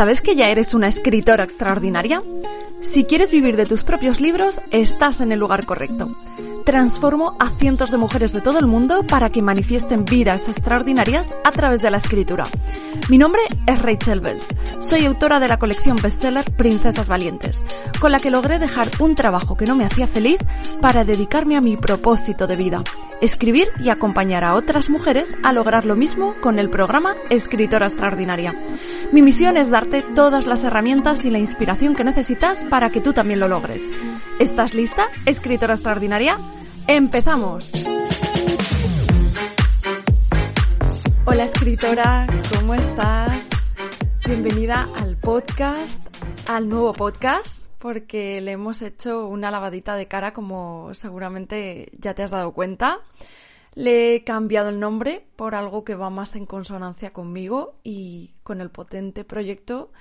¿Sabes que ya eres una escritora extraordinaria? Si quieres vivir de tus propios libros, estás en el lugar correcto. Transformo a cientos de mujeres de todo el mundo para que manifiesten vidas extraordinarias a través de la escritura. Mi nombre es Rachel Bells. Soy autora de la colección bestseller Princesas Valientes, con la que logré dejar un trabajo que no me hacía feliz para dedicarme a mi propósito de vida, escribir y acompañar a otras mujeres a lograr lo mismo con el programa Escritora Extraordinaria. Mi misión es darte todas las herramientas y la inspiración que necesitas para que tú también lo logres. ¿Estás lista, escritora extraordinaria? ¡Empezamos! Hola escritora, ¿cómo estás? Bienvenida al podcast, al nuevo podcast, porque le hemos hecho una lavadita de cara como seguramente ya te has dado cuenta. Le he cambiado el nombre por algo que va más en consonancia conmigo y con el potente proyecto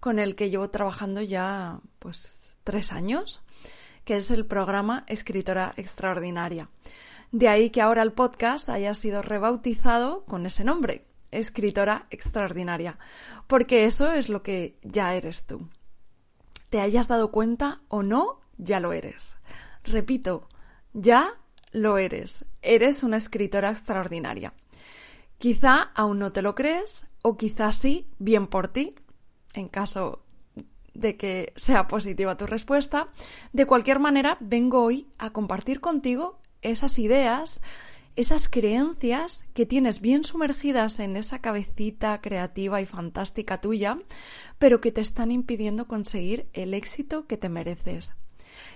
con el que llevo trabajando ya pues tres años, que es el programa Escritora Extraordinaria. De ahí que ahora el podcast haya sido rebautizado con ese nombre, Escritora Extraordinaria, porque eso es lo que ya eres tú. Te hayas dado cuenta o no, ya lo eres. Repito, ya lo eres. Eres una escritora extraordinaria. Quizá aún no te lo crees o quizá sí, bien por ti, en caso de que sea positiva tu respuesta. De cualquier manera, vengo hoy a compartir contigo esas ideas, esas creencias que tienes bien sumergidas en esa cabecita creativa y fantástica tuya, pero que te están impidiendo conseguir el éxito que te mereces.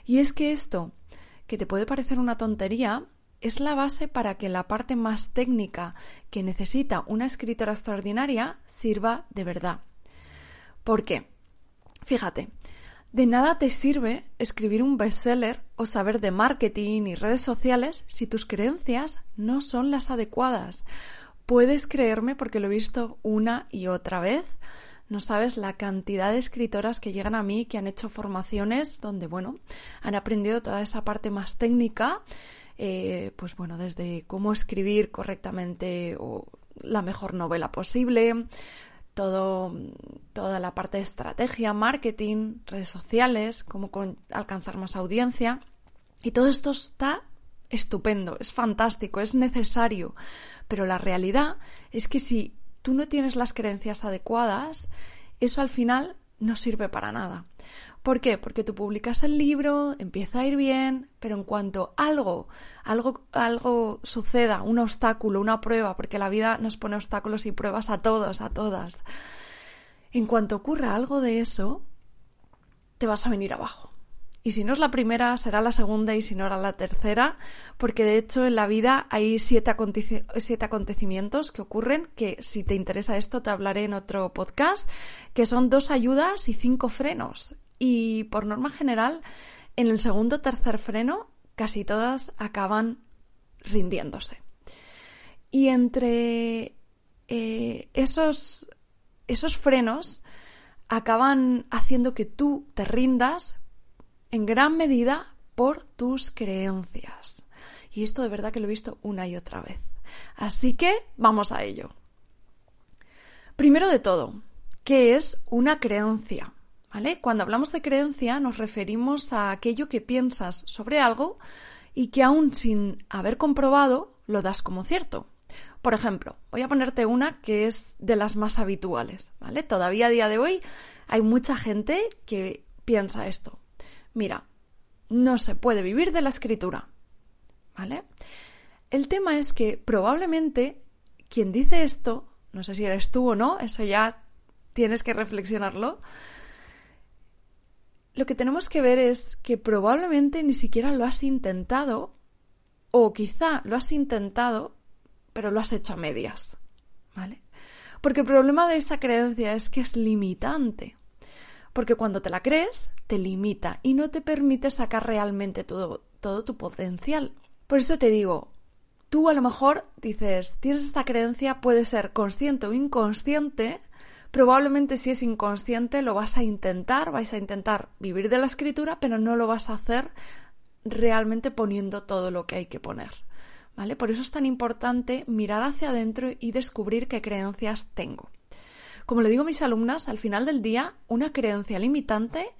Y es que esto que te puede parecer una tontería, es la base para que la parte más técnica que necesita una escritora extraordinaria sirva de verdad. ¿Por qué? Fíjate, de nada te sirve escribir un bestseller o saber de marketing y redes sociales si tus creencias no son las adecuadas. Puedes creerme porque lo he visto una y otra vez no sabes la cantidad de escritoras que llegan a mí que han hecho formaciones donde, bueno, han aprendido toda esa parte más técnica, eh, pues bueno, desde cómo escribir correctamente la mejor novela posible, todo, toda la parte de estrategia, marketing, redes sociales, cómo alcanzar más audiencia. Y todo esto está estupendo, es fantástico, es necesario. Pero la realidad es que si tú no tienes las creencias adecuadas, eso al final no sirve para nada. ¿Por qué? Porque tú publicas el libro, empieza a ir bien, pero en cuanto algo, algo, algo suceda, un obstáculo, una prueba, porque la vida nos pone obstáculos y pruebas a todos, a todas. En cuanto ocurra algo de eso, te vas a venir abajo. Y si no es la primera, será la segunda y si no era la tercera, porque de hecho en la vida hay siete, acontecimientos que ocurren, que si te interesa esto te hablaré en otro podcast, que son dos ayudas y cinco frenos. Y por norma general, en el segundo o tercer freno, casi todas acaban rindiéndose. Y entre eh, esos, esos frenos acaban haciendo que tú te rindas en gran medida por tus creencias. Y esto de verdad que lo he visto una y otra vez. Así que vamos a ello. Primero de todo, ¿qué es una creencia? ¿Vale? Cuando hablamos de creencia nos referimos a aquello que piensas sobre algo y que aún sin haber comprobado lo das como cierto. Por ejemplo, voy a ponerte una que es de las más habituales, ¿vale? Todavía a día de hoy hay mucha gente que piensa esto mira, no se puede vivir de la escritura. ¿Vale? El tema es que probablemente quien dice esto, no sé si eres tú o no, eso ya tienes que reflexionarlo. Lo que tenemos que ver es que probablemente ni siquiera lo has intentado o quizá lo has intentado, pero lo has hecho a medias. ¿Vale? Porque el problema de esa creencia es que es limitante. Porque cuando te la crees, te limita y no te permite sacar realmente todo, todo tu potencial. Por eso te digo, tú a lo mejor dices, tienes esta creencia, puede ser consciente o inconsciente, probablemente si es inconsciente lo vas a intentar, vais a intentar vivir de la escritura, pero no lo vas a hacer realmente poniendo todo lo que hay que poner. ¿Vale? Por eso es tan importante mirar hacia adentro y descubrir qué creencias tengo. Como le digo a mis alumnas, al final del día, una creencia limitante,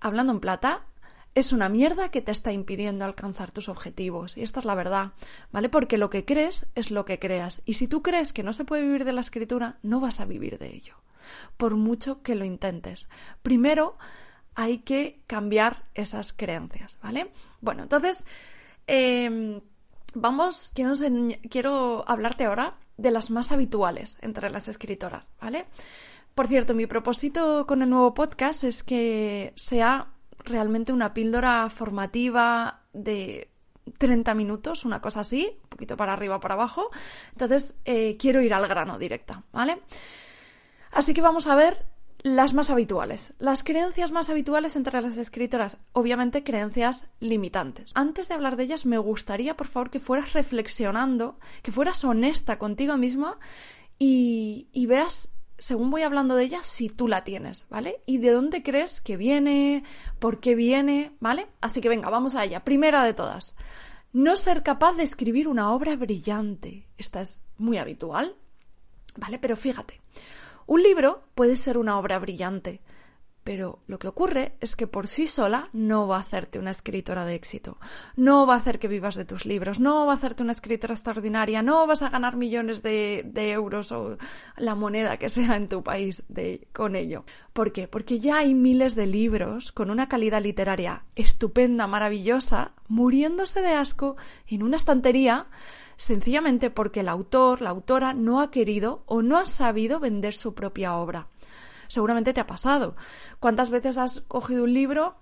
hablando en plata, es una mierda que te está impidiendo alcanzar tus objetivos. Y esta es la verdad, ¿vale? Porque lo que crees es lo que creas. Y si tú crees que no se puede vivir de la escritura, no vas a vivir de ello. Por mucho que lo intentes. Primero hay que cambiar esas creencias, ¿vale? Bueno, entonces, em, vamos, quiero, quiero hablarte ahora de las más habituales entre las escritoras, ¿vale? Por cierto, mi propósito con el nuevo podcast es que sea realmente una píldora formativa de 30 minutos, una cosa así, un poquito para arriba para abajo. Entonces, eh, quiero ir al grano directa, ¿vale? Así que vamos a ver las más habituales. Las creencias más habituales entre las escritoras, obviamente creencias limitantes. Antes de hablar de ellas, me gustaría, por favor, que fueras reflexionando, que fueras honesta contigo misma y, y veas, según voy hablando de ellas, si tú la tienes, ¿vale? Y de dónde crees que viene, por qué viene, ¿vale? Así que venga, vamos a ella. Primera de todas. No ser capaz de escribir una obra brillante. Esta es muy habitual, ¿vale? Pero fíjate. Un libro puede ser una obra brillante, pero lo que ocurre es que por sí sola no va a hacerte una escritora de éxito, no va a hacer que vivas de tus libros, no va a hacerte una escritora extraordinaria, no vas a ganar millones de, euros o la moneda que sea en tu país con ello. ¿Por qué? Porque ya hay miles de libros con una calidad literaria estupenda, maravillosa, muriéndose de asco en una estantería sencillamente porque el autor, la autora, no ha querido o no ha sabido vender su propia obra. Seguramente te ha pasado. ¿Cuántas veces has cogido un libro,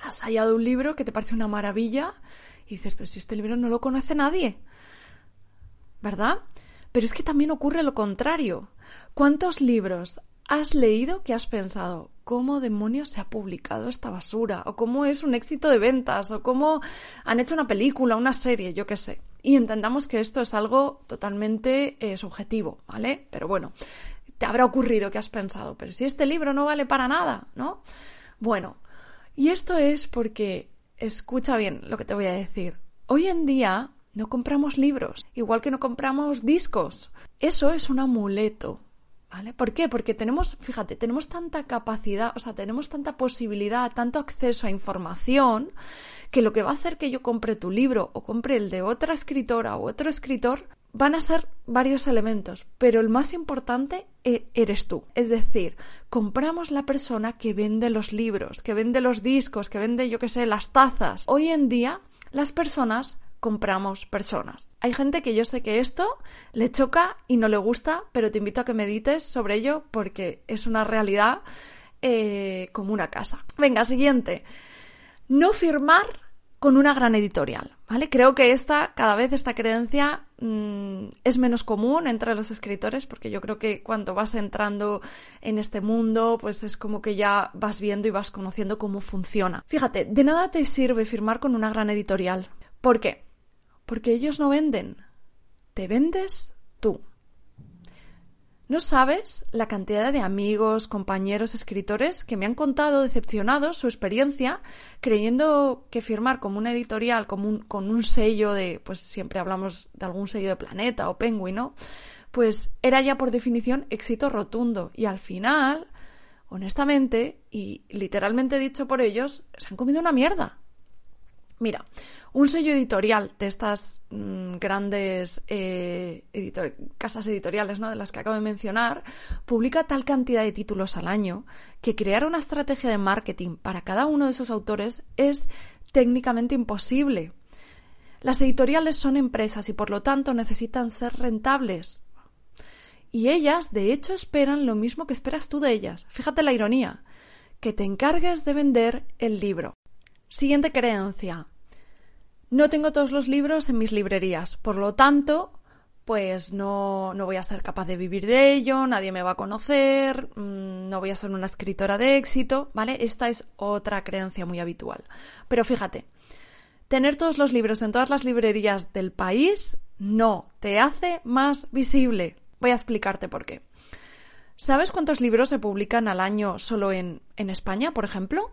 has hallado un libro que te parece una maravilla y dices, pero si este libro no lo conoce nadie? ¿Verdad? Pero es que también ocurre lo contrario. ¿Cuántos libros has leído que has pensado, ¿cómo demonios se ha publicado esta basura? ¿O cómo es un éxito de ventas? ¿O cómo han hecho una película, una serie? Yo qué sé. Y entendamos que esto es algo totalmente eh, subjetivo, ¿vale? Pero bueno, te habrá ocurrido que has pensado, pero si este libro no vale para nada, ¿no? Bueno, y esto es porque, escucha bien lo que te voy a decir, hoy en día no compramos libros, igual que no compramos discos. Eso es un amuleto, ¿Vale? ¿Por qué? Porque tenemos, fíjate, tenemos tanta capacidad, o sea, tenemos tanta posibilidad, tanto acceso a información, que lo que va a hacer que yo compre tu libro o compre el de otra escritora o otro escritor van a ser varios elementos, pero el más importante e, eres tú. Es decir, compramos la persona que vende los libros, que vende los discos, que vende, yo qué sé, las tazas. Hoy en día, las personas compramos personas. Hay gente que yo sé que esto le choca y no le gusta, pero te invito a que medites sobre ello porque es una realidad eh, como una casa. Venga, siguiente. No firmar con una gran editorial, ¿vale? Creo que esta, cada vez esta creencia mm, es menos común entre los escritores, porque yo creo que cuando vas entrando en este mundo, pues es como que ya vas viendo y vas conociendo cómo funciona. Fíjate, de nada te sirve firmar con una gran editorial. ¿Por qué? Porque ellos no venden. Te vendes tú. No sabes la cantidad de amigos, compañeros, escritores que me han contado decepcionados su experiencia creyendo que firmar como una editorial, como un, con un sello de, pues siempre hablamos de algún sello de Planeta o Penguin, ¿no? Pues era ya por definición éxito rotundo. Y al final, honestamente, y literalmente dicho por ellos, se han comido una mierda. Mira, un sello editorial de estas mm, grandes eh, casas editoriales, ¿no? De las que acabo de mencionar, publica tal cantidad de títulos al año que crear una estrategia de marketing para cada uno de esos autores es técnicamente imposible. Las editoriales son empresas y por lo tanto necesitan ser rentables. Y ellas, de hecho, esperan lo mismo que esperas tú de ellas. Fíjate la ironía. Que te encargues de vender el libro. Siguiente creencia. No tengo todos los libros en mis librerías, por lo tanto, pues no, no voy a ser capaz de vivir de ello, nadie me va a conocer, mm, no voy a ser una escritora de éxito, ¿vale? Esta es otra creencia muy habitual. Pero fíjate, tener todos los libros en todas las librerías del país no te hace más visible. Voy a explicarte por qué. ¿Sabes cuántos libros se publican al año solo en, en España, por ejemplo?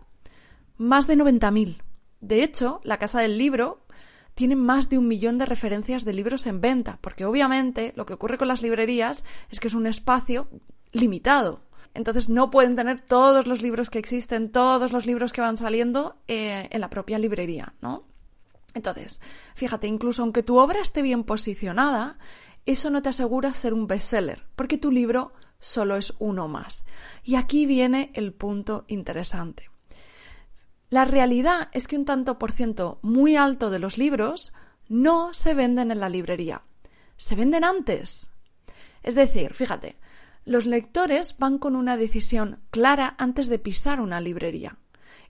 Más de 90.000. De hecho, la Casa del Libro tiene más de un millón de referencias de libros en venta, porque obviamente lo que ocurre con las librerías es que es un espacio limitado. Entonces no pueden tener todos los libros que existen, todos los libros que van saliendo eh, en la propia librería, ¿no? Entonces, fíjate, incluso aunque tu obra esté bien posicionada, eso no te asegura ser un bestseller, porque tu libro solo es uno más. Y aquí viene el punto interesante. La realidad es que un tanto por ciento muy alto de los libros no se venden en la librería, se venden antes. Es decir, fíjate, los lectores van con una decisión clara antes de pisar una librería.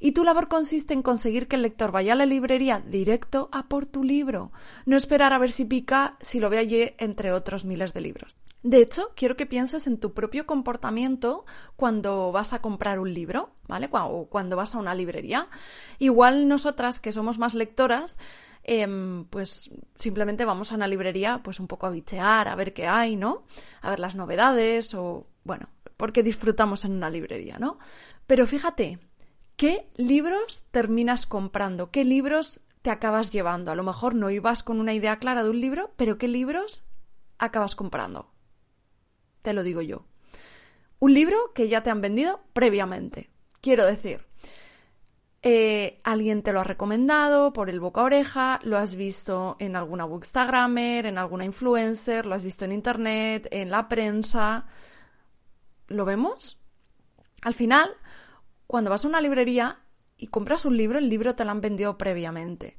Y tu labor consiste en conseguir que el lector vaya a la librería directo a por tu libro, no esperar a ver si pica si lo ve allí entre otros miles de libros. De hecho, quiero que pienses en tu propio comportamiento cuando vas a comprar un libro, ¿vale? O cuando vas a una librería. Igual nosotras, que somos más lectoras, Em, pues simplemente vamos a una librería pues un poco a bichear, a ver qué hay, ¿no? A ver las novedades o, bueno, porque disfrutamos en una librería, ¿no? Pero fíjate, ¿qué libros terminas comprando? ¿Qué libros te acabas llevando? A lo mejor no ibas con una idea clara de un libro, pero ¿qué libros acabas comprando? Te lo digo yo. Un libro que ya te han vendido previamente. Quiero decir, eh, alguien te lo ha recomendado por el boca a oreja, lo has visto en alguna bookstagrammer, en alguna influencer, lo has visto en internet, en la prensa. ¿Lo vemos? Al final, cuando vas a una librería y compras un libro, el libro te lo han vendido previamente.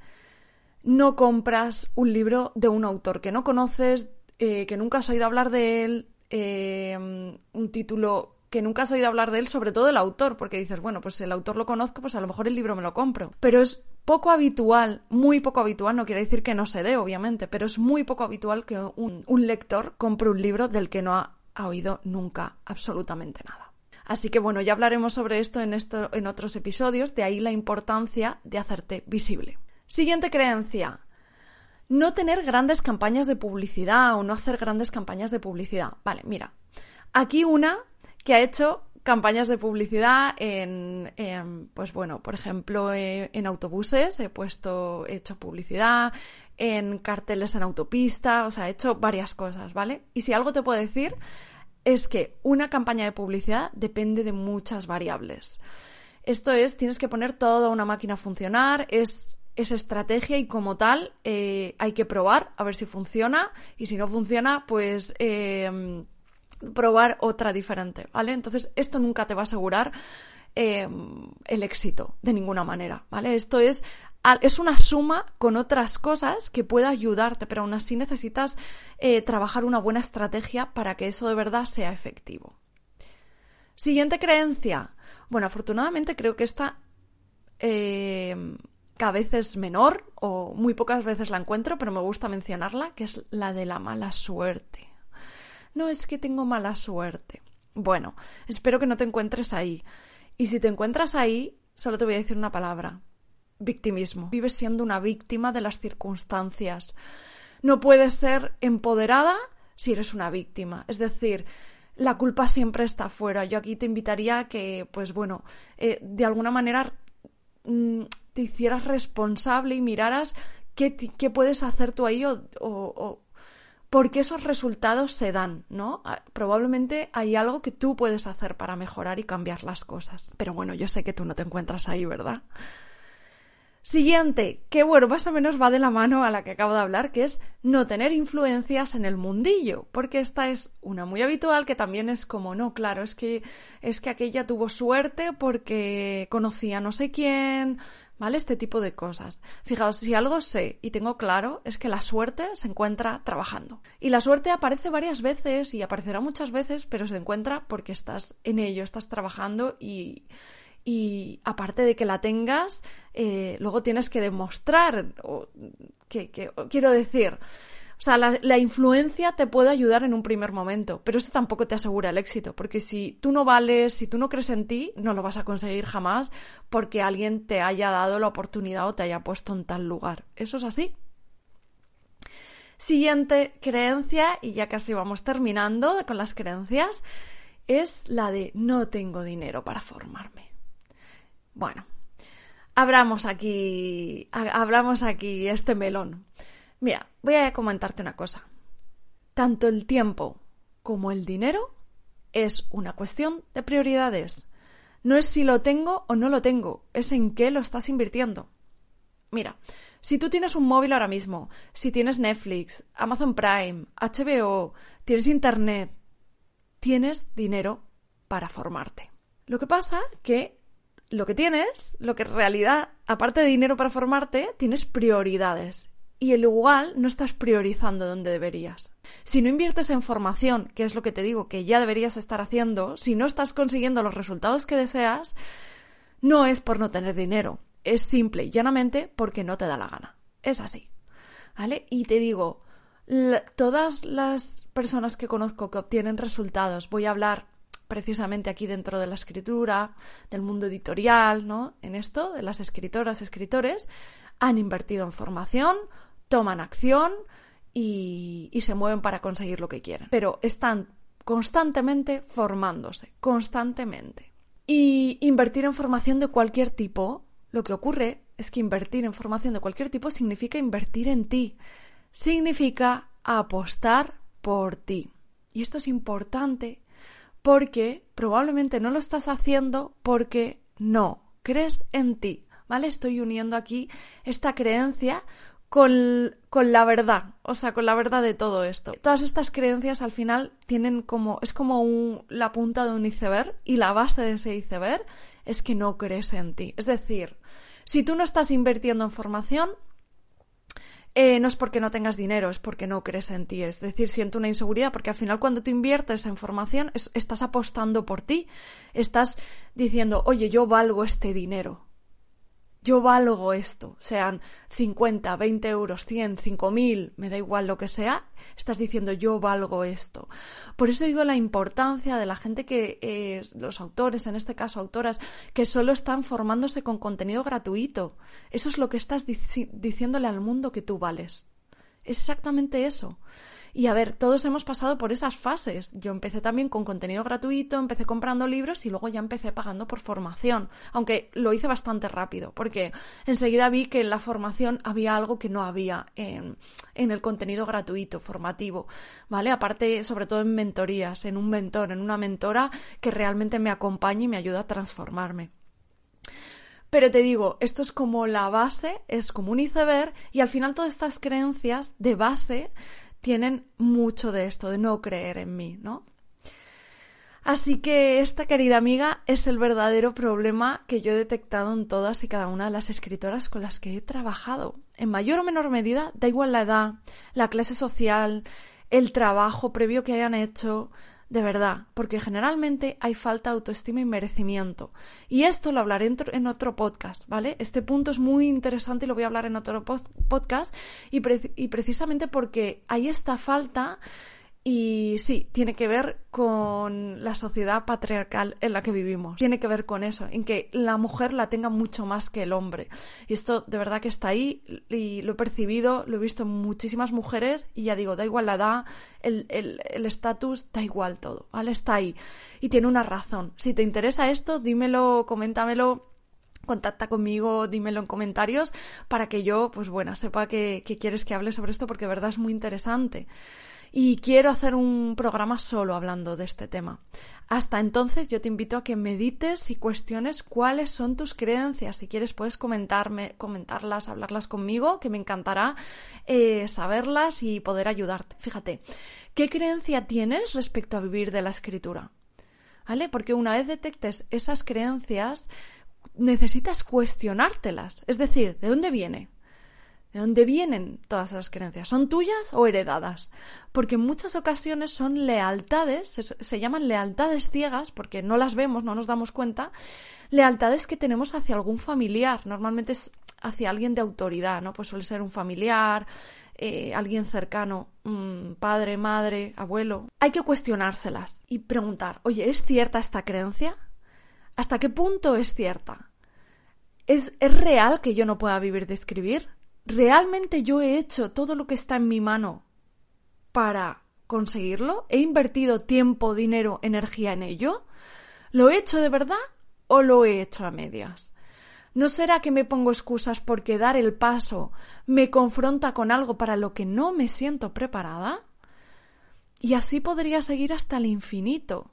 No compras un libro de un autor que no conoces, eh, que nunca has oído hablar de él, eh, un título que nunca has oído hablar de él, sobre todo el autor, porque dices, bueno, pues el autor lo conozco, pues a lo mejor el libro me lo compro. Pero es poco habitual, muy poco habitual, no quiere decir que no se dé, obviamente, pero es muy poco habitual que un, lector compre un libro del que no ha, oído nunca absolutamente nada. Así que bueno, ya hablaremos sobre esto en, esto en otros episodios, de ahí la importancia de hacerte visible. Siguiente creencia. No tener grandes campañas de publicidad o no hacer grandes campañas de publicidad. Vale, mira. Aquí una que ha hecho campañas de publicidad en, pues bueno, por ejemplo, eh, en autobuses, he puesto, he hecho publicidad, en carteles en autopista, o sea, he hecho varias cosas, ¿vale? Y si algo te puedo decir es que una campaña de publicidad depende de muchas variables. Esto es, tienes que poner toda una máquina a funcionar, es, estrategia y como tal eh, hay que probar a ver si funciona y si no funciona, pues... Eh, probar otra diferente, ¿vale? Entonces, esto nunca te va a asegurar eh, el éxito de ninguna manera, ¿vale? Esto es, es una suma con otras cosas que puede ayudarte, pero aún así necesitas eh, trabajar una buena estrategia para que eso de verdad sea efectivo. Siguiente creencia. Bueno, afortunadamente creo que esta eh, cada vez es menor o muy pocas veces la encuentro, pero me gusta mencionarla, que es la de la mala suerte no es que tengo mala suerte. Bueno, espero que no te encuentres ahí. Y si te encuentras ahí, solo te voy a decir una palabra. Victimismo. Vives siendo una víctima de las circunstancias. No puedes ser empoderada si eres una víctima. Es decir, la culpa siempre está afuera. Yo aquí te invitaría a que, pues bueno, eh, de alguna manera mm, te hicieras responsable y miraras qué, qué puedes hacer tú ahí o porque esos resultados se dan, ¿no? Ah, probablemente hay algo que tú puedes hacer para mejorar y cambiar las cosas. Pero bueno, yo sé que tú no te encuentras ahí, ¿verdad? Siguiente, que bueno, más o menos va de la mano a la que acabo de hablar, que es no tener influencias en el mundillo, porque esta es una muy habitual que también es como, no, claro, es que es que aquella tuvo suerte porque conocía no sé quién, ¿vale? Este tipo de cosas. Fijaos, si algo sé y tengo claro es que la suerte se encuentra trabajando. Y la suerte aparece varias veces y aparecerá muchas veces, pero se encuentra porque estás en ello, estás trabajando y, y aparte de que la tengas, eh, luego tienes que demostrar, que, que quiero decir, o sea, la, influencia te puede ayudar en un primer momento, pero eso tampoco te asegura el éxito, porque si tú no vales, si tú no crees en ti, no lo vas a conseguir jamás porque alguien te haya dado la oportunidad o te haya puesto en tal lugar. Eso es así. Siguiente creencia, y ya casi vamos terminando con las creencias, es la de no tengo dinero para formarme. Bueno, abramos aquí, abramos aquí este melón. Mira, voy a comentarte una cosa. Tanto el tiempo como el dinero es una cuestión de prioridades. No es si lo tengo o no lo tengo, es en qué lo estás invirtiendo. Mira, si tú tienes un móvil ahora mismo, si tienes Netflix, Amazon Prime, HBO, tienes Internet, tienes dinero para formarte. Lo que pasa que lo que tienes, lo que en realidad, aparte de dinero para formarte, tienes prioridades. Y el igual no estás priorizando donde deberías. Si no inviertes en formación, que es lo que te digo que ya deberías estar haciendo, si no estás consiguiendo los resultados que deseas, no es por no tener dinero, es simple y llanamente porque no te da la gana. Es así. ¿Vale? Y te digo, todas las personas que conozco que obtienen resultados, voy a hablar precisamente aquí dentro de la escritura, del mundo editorial, ¿no? En esto, de las escritoras, escritores, han invertido en formación, toman acción y, y se mueven para conseguir lo que quieren. Pero están constantemente formándose, constantemente. Y invertir en formación de cualquier tipo, lo que ocurre es que invertir en formación de cualquier tipo significa invertir en ti, significa apostar por ti. Y esto es importante porque probablemente no lo estás haciendo porque no crees en ti, ¿vale? Estoy uniendo aquí esta creencia con, con, la verdad, o sea, con la verdad de todo esto. Todas estas creencias al final tienen como, es como la punta de un iceberg y la base de ese iceberg es que no crees en ti. Es decir, si tú no estás invirtiendo en formación, eh, no es porque no tengas dinero, es porque no crees en ti. Es decir, siento una inseguridad, porque al final cuando tú inviertes en formación, estás apostando por ti. Estás diciendo, oye, yo valgo este dinero yo valgo esto, sean 50, 20 euros, 100, 5000, me da igual lo que sea, estás diciendo yo valgo esto. Por eso digo la importancia de la gente que, eh, los autores, en este caso autoras, que solo están formándose con contenido gratuito. Eso es lo que estás diciéndole al mundo que tú vales. Es exactamente eso. Y a ver, todos hemos pasado por esas fases. Yo empecé también con contenido gratuito, empecé comprando libros y luego ya empecé pagando por formación, aunque lo hice bastante rápido, porque enseguida vi que en la formación había algo que no había en, en el contenido gratuito, formativo, ¿vale? Aparte, sobre todo en mentorías, en un mentor, en una mentora que realmente me acompañe y me ayuda a transformarme. Pero te digo, esto es como la base, es como un iceberg y al final todas estas creencias de base tienen mucho de esto, de no creer en mí, ¿no? Así que esta querida amiga es el verdadero problema que yo he detectado en todas y cada una de las escritoras con las que he trabajado. En mayor o menor medida, da igual la edad, la clase social, el trabajo previo que hayan hecho, de verdad, porque generalmente hay falta de autoestima y merecimiento. Y esto lo hablaré en otro podcast, ¿vale? Este punto es muy interesante y lo voy a hablar en otro podcast y, precisamente porque hay esta falta y sí, tiene que ver con la sociedad patriarcal en la que vivimos. Tiene que ver con eso, en que la mujer la tenga mucho más que el hombre. Y esto de verdad que está ahí y lo he percibido, lo he visto en muchísimas mujeres y ya digo, da igual la edad, el estatus, da igual todo, ¿vale? Está ahí. Y tiene una razón. Si te interesa esto, dímelo, coméntamelo contacta conmigo, dímelo en comentarios para que yo, pues bueno, sepa que, que, quieres que hable sobre esto porque de verdad es muy interesante y quiero hacer un programa solo hablando de este tema. Hasta entonces yo te invito a que medites y cuestiones cuáles son tus creencias. Si quieres puedes comentarme, comentarlas, hablarlas conmigo, que me encantará eh, saberlas y poder ayudarte. Fíjate, ¿qué creencia tienes respecto a vivir de la escritura? ¿Vale? Porque una vez detectes esas creencias, necesitas cuestionártelas. Es decir, ¿de dónde viene? ¿De dónde vienen todas esas creencias? ¿Son tuyas o heredadas? Porque en muchas ocasiones son lealtades, se, llaman lealtades ciegas, porque no las vemos, no nos damos cuenta, lealtades que tenemos hacia algún familiar, normalmente es hacia alguien de autoridad, ¿no? Pues suele ser un familiar, eh, alguien cercano, padre, madre, abuelo. Hay que cuestionárselas y preguntar, oye, ¿es cierta esta creencia? ¿Hasta qué punto es cierta? ¿Es, ¿Es real que yo no pueda vivir de escribir? ¿Realmente yo he hecho todo lo que está en mi mano para conseguirlo? ¿He invertido tiempo, dinero, energía en ello? ¿Lo he hecho de verdad o lo he hecho a medias? ¿No será que me pongo excusas porque dar el paso me confronta con algo para lo que no me siento preparada? Y así podría seguir hasta el infinito.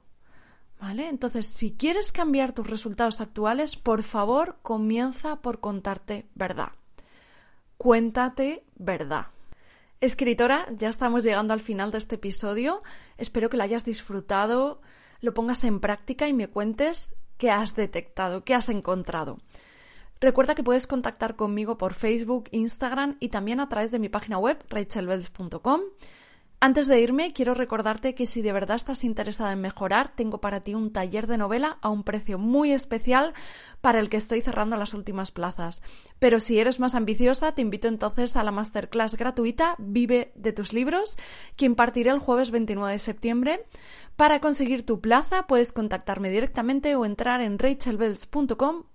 ¿Vale? Entonces, si quieres cambiar tus resultados actuales, por favor, comienza por contarte verdad. Cuéntate verdad. Escritora, ya estamos llegando al final de este episodio. Espero que lo hayas disfrutado, lo pongas en práctica y me cuentes qué has detectado, qué has encontrado. Recuerda que puedes contactar conmigo por Facebook, Instagram y también a través de mi página web rachelbells.com. Antes de irme, quiero recordarte que si de verdad estás interesada en mejorar, tengo para ti un taller de novela a un precio muy especial para el que estoy cerrando las últimas plazas. Pero si eres más ambiciosa, te invito entonces a la masterclass gratuita Vive de tus libros, que impartiré el jueves 29 de septiembre. Para conseguir tu plaza, puedes contactarme directamente o entrar en rachelbells.com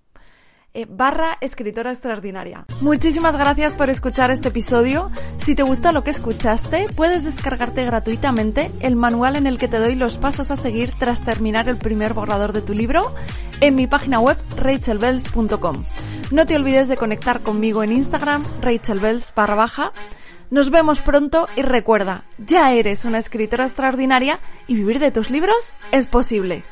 eh, barra escritora extraordinaria. Muchísimas gracias por escuchar este episodio. Si te gusta lo que escuchaste, puedes descargarte gratuitamente el manual en el que te doy los pasos a seguir tras terminar el primer borrador de tu libro en mi página web rachelbells.com. No te olvides de conectar conmigo en Instagram, rachelbells barra baja. Nos vemos pronto y recuerda, ya eres una escritora extraordinaria y vivir de tus libros es posible.